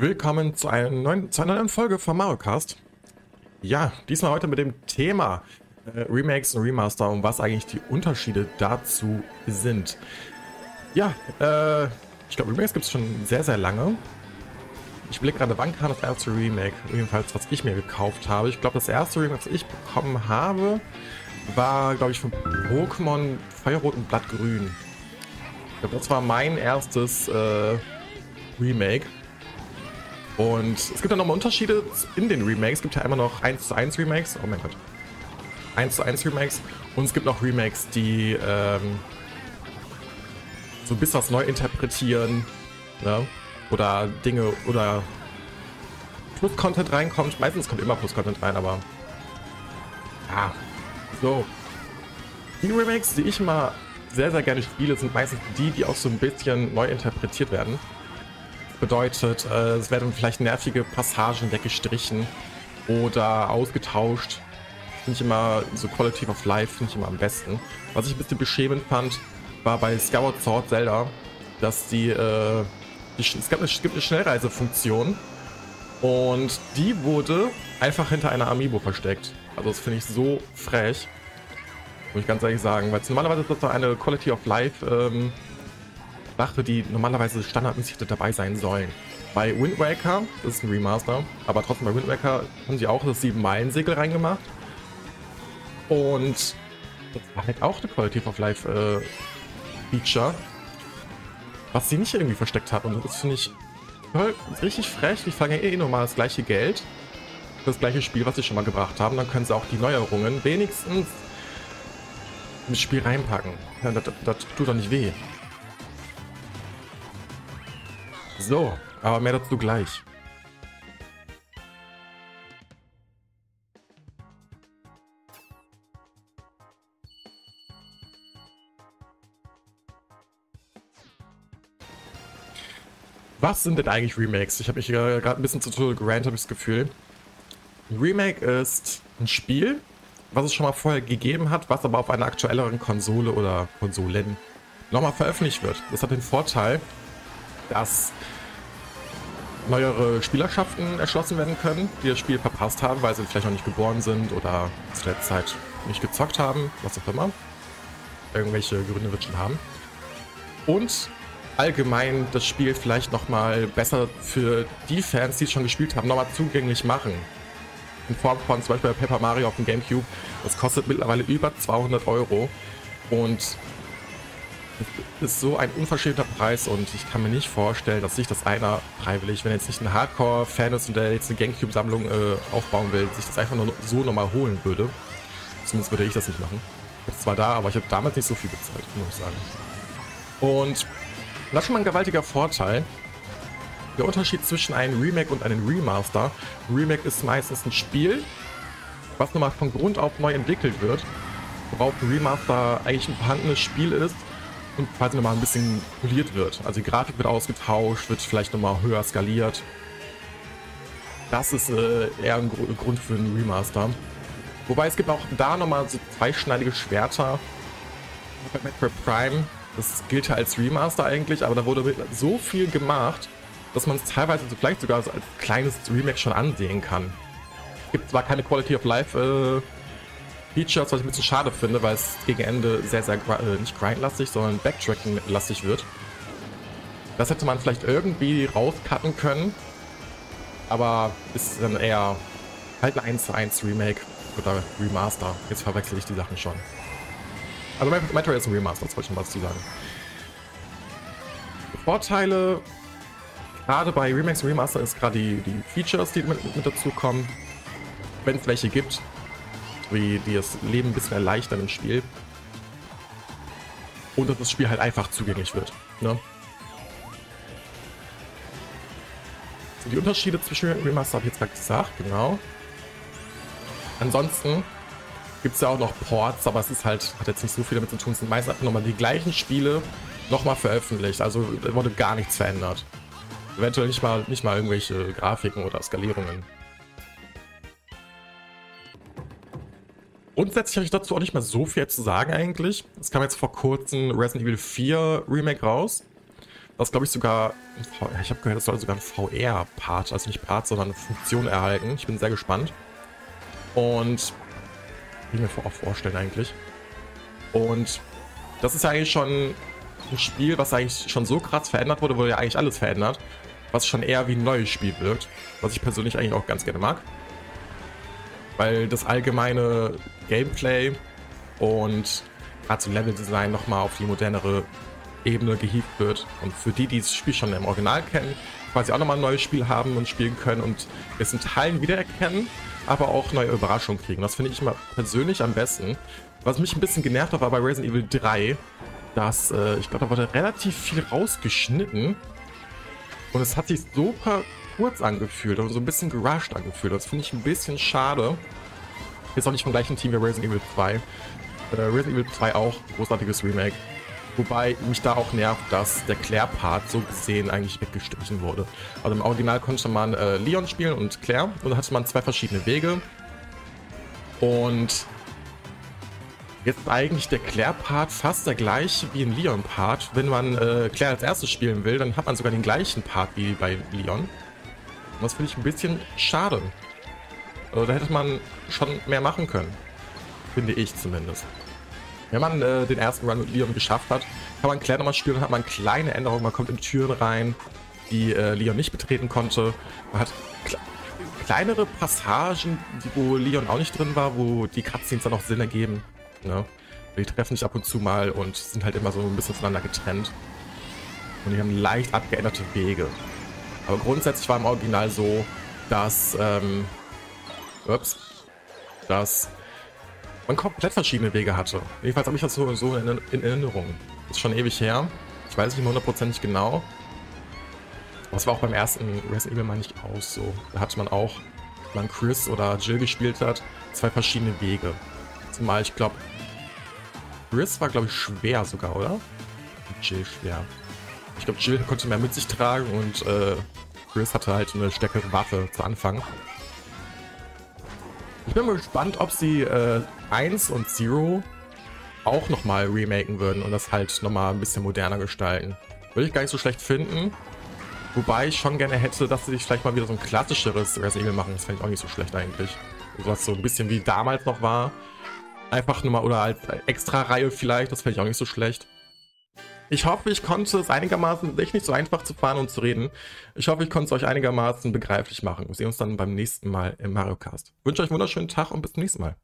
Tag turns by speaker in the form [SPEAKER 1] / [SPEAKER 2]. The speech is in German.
[SPEAKER 1] Willkommen zu einer neuen, zu einer neuen Folge von Mario Kart. Ja, diesmal heute mit dem Thema äh, Remakes und Remaster und was eigentlich die Unterschiede dazu sind. Ja, äh, ich glaube, Remakes gibt es schon sehr, sehr lange. Ich blicke gerade, wann kam das erste Remake? Jedenfalls, was ich mir gekauft habe. Ich glaube, das erste Remake, was ich bekommen habe, war, glaube ich, von Pokémon Feuerrot und Blattgrün. Ich glaube, das war mein erstes äh, Remake. Und es gibt dann nochmal Unterschiede in den Remakes. Es gibt ja immer noch 1 zu 1 Remakes. Oh mein Gott. 1 zu 1 Remakes. Und es gibt noch Remakes, die ähm, so ein bisschen was neu interpretieren. Ne? Oder Dinge oder Plus-Content reinkommt. Meistens kommt immer Plus-Content rein, aber. Ja. So. Die Remakes, die ich immer sehr, sehr gerne spiele, sind meistens die, die auch so ein bisschen neu interpretiert werden. Bedeutet, äh, es werden vielleicht nervige Passagen weggestrichen oder ausgetauscht. Finde ich immer, so Quality of Life finde ich immer am besten. Was ich ein bisschen beschämend fand, war bei Skyward Sword Zelda, dass die, äh, die es, gab eine, es gibt eine Schnellreisefunktion und die wurde einfach hinter einer Amiibo versteckt. Also das finde ich so frech. Muss ich ganz ehrlich sagen, weil normalerweise ist das doch eine Quality of Life ähm, Sache, die normalerweise standardmäßig dabei sein sollen. Bei Wind Waker, das ist ein Remaster, aber trotzdem bei Wind Waker haben sie auch das 7-Meilen-Segel reingemacht. Und das war halt auch eine Quality of Life äh, Feature, was sie nicht irgendwie versteckt hat. Und das finde ich toll, richtig frech. Die ja eh nochmal das gleiche Geld das gleiche Spiel, was sie schon mal gebracht haben. Dann können sie auch die Neuerungen wenigstens ins Spiel reinpacken. Ja, das, das tut doch nicht weh. So, aber mehr dazu gleich. Was sind denn eigentlich Remakes? Ich habe mich gerade ein bisschen zu Total gerannt, habe ich das Gefühl. Ein Remake ist ein Spiel, was es schon mal vorher gegeben hat, was aber auf einer aktuelleren Konsole oder Konsolen nochmal veröffentlicht wird. Das hat den Vorteil, dass neuere Spielerschaften erschlossen werden können, die das Spiel verpasst haben, weil sie vielleicht noch nicht geboren sind oder zu der Zeit nicht gezockt haben, was auch immer. Irgendwelche Gründe wird schon haben. Und allgemein das Spiel vielleicht nochmal besser für die Fans, die es schon gespielt haben, nochmal zugänglich machen. In Form von zum Beispiel Paper Mario auf dem Gamecube. Das kostet mittlerweile über 200 Euro. Und ist so ein unverschämter Preis und ich kann mir nicht vorstellen, dass sich das einer freiwillig, wenn jetzt nicht ein Hardcore-Fan ist und der jetzt eine Gamecube-Sammlung äh, aufbauen will, sich das einfach nur so nochmal holen würde. Zumindest würde ich das nicht machen. Bin zwar da, aber ich habe damals nicht so viel bezahlt, muss ich sagen. Und das ist schon mal ein gewaltiger Vorteil. Der Unterschied zwischen einem Remake und einem Remaster. Remake ist meistens ein Spiel, was nochmal von Grund auf neu entwickelt wird, worauf ein Remaster eigentlich ein vorhandenes Spiel ist und quasi nochmal ein bisschen poliert wird. Also die Grafik wird ausgetauscht, wird vielleicht nochmal höher skaliert. Das ist äh, eher ein Gr Grund für einen Remaster. Wobei es gibt auch da nochmal so zweischneidige Schwerter. Bei Metroid Prime, das gilt ja als Remaster eigentlich, aber da wurde so viel gemacht, dass man es teilweise so vielleicht sogar so als kleines Remake schon ansehen kann. Es gibt zwar keine Quality of Life äh, Features, was ich ein bisschen schade finde, weil es gegen Ende sehr, sehr, äh, nicht grindlastig, sondern Backtracking-lastig wird. Das hätte man vielleicht irgendwie rauscutten können, aber ist dann eher halt ein 1 zu 1 Remake oder Remaster. Jetzt verwechsel ich die Sachen schon. Also Metroid ist ein Remaster, das wollte ich noch was zu sagen. Vorteile, gerade bei Remakes und Remaster, ist gerade die, die Features, die mit, mit dazu kommen. Wenn es welche gibt, wie die das Leben ein bisschen erleichtern im Spiel. Und dass das Spiel halt einfach zugänglich wird. Ne? So, die Unterschiede zwischen Remaster habe ich jetzt gerade gesagt, genau. Ansonsten gibt es ja auch noch Ports, aber es ist halt, hat jetzt nicht so viel damit zu tun. Es sind meistens einfach nochmal die gleichen Spiele nochmal veröffentlicht. Also wurde gar nichts verändert. Eventuell nicht mal, nicht mal irgendwelche Grafiken oder Skalierungen. Grundsätzlich habe ich dazu auch nicht mehr so viel zu sagen eigentlich. Es kam jetzt vor kurzem Resident Evil 4 Remake raus, Das glaube ich sogar, ich habe gehört, das soll sogar ein VR-Part, also nicht Part, sondern eine Funktion erhalten. Ich bin sehr gespannt. Und wie mir auch vorstellen eigentlich. Und das ist ja eigentlich schon ein Spiel, was eigentlich schon so krass verändert wurde, wurde ja eigentlich alles verändert, was schon eher wie ein neues Spiel wirkt, was ich persönlich eigentlich auch ganz gerne mag. Weil das allgemeine Gameplay und gerade so Level-Design nochmal auf die modernere Ebene gehievt wird. Und für die, die das Spiel schon im Original kennen, quasi auch nochmal ein neues Spiel haben und spielen können und es in Teilen wiedererkennen, aber auch neue Überraschungen kriegen. Das finde ich immer persönlich am besten. Was mich ein bisschen genervt hat, war bei Resident Evil 3, dass, äh, ich glaube, da wurde relativ viel rausgeschnitten. Und es hat sich super kurz angefühlt und so ein bisschen gerusht angefühlt. Das finde ich ein bisschen schade. Ist auch nicht vom gleichen Team wie Resident Evil 2. Äh, Resident Evil 2 auch, großartiges Remake. Wobei mich da auch nervt, dass der Claire-Part so gesehen eigentlich weggestrichen wurde. Also im Original konnte man äh, Leon spielen und Claire und da hatte man zwei verschiedene Wege. Und jetzt eigentlich der Claire-Part fast der gleiche wie ein Leon-Part. Wenn man äh, Claire als erstes spielen will, dann hat man sogar den gleichen Part wie bei Leon. Und das finde ich ein bisschen schade. Also da hätte man schon mehr machen können. Finde ich zumindest. Wenn man äh, den ersten Run mit Leon geschafft hat, kann man Claire nochmal spielen und hat man kleine Änderungen. Man kommt in Türen rein, die äh, Leon nicht betreten konnte. Man hat kle kleinere Passagen, wo Leon auch nicht drin war, wo die Cutscenes dann auch Sinn ergeben. Ne? Die treffen sich ab und zu mal und sind halt immer so ein bisschen voneinander getrennt. Und die haben leicht abgeänderte Wege. Aber grundsätzlich war im Original so, dass, ähm, ups, dass man komplett verschiedene Wege hatte. Jedenfalls habe ich das so, so in, in, Erinnerung. Das ist schon ewig her. Ich weiß nicht mehr hundertprozentig genau. Es war auch beim ersten Resident Evil, meine ich, auch so. Da hatte man auch, wenn man Chris oder Jill gespielt hat, zwei verschiedene Wege. Zumal ich glaube, Chris war, glaube ich, schwer sogar, oder? Jill schwer. Ich glaube, Jill konnte mehr mit sich tragen und äh, Chris hatte halt eine stärkere Waffe zu Anfang. Ich bin mal gespannt, ob sie äh, 1 und Zero auch nochmal remaken würden und das halt nochmal ein bisschen moderner gestalten. Würde ich gar nicht so schlecht finden. Wobei ich schon gerne hätte, dass sie sich vielleicht mal wieder so ein klassischeres Resident Evil machen. Das fände ich auch nicht so schlecht eigentlich. Was so ein bisschen wie damals noch war. Einfach nur mal, oder als extra Reihe vielleicht, das fände ich auch nicht so schlecht. Ich hoffe, ich konnte es einigermaßen, echt nicht so einfach zu fahren und zu reden. Ich hoffe, ich konnte es euch einigermaßen begreiflich machen. Wir sehen uns dann beim nächsten Mal im Mario Cast. Ich wünsche euch einen wunderschönen Tag und bis zum nächsten Mal.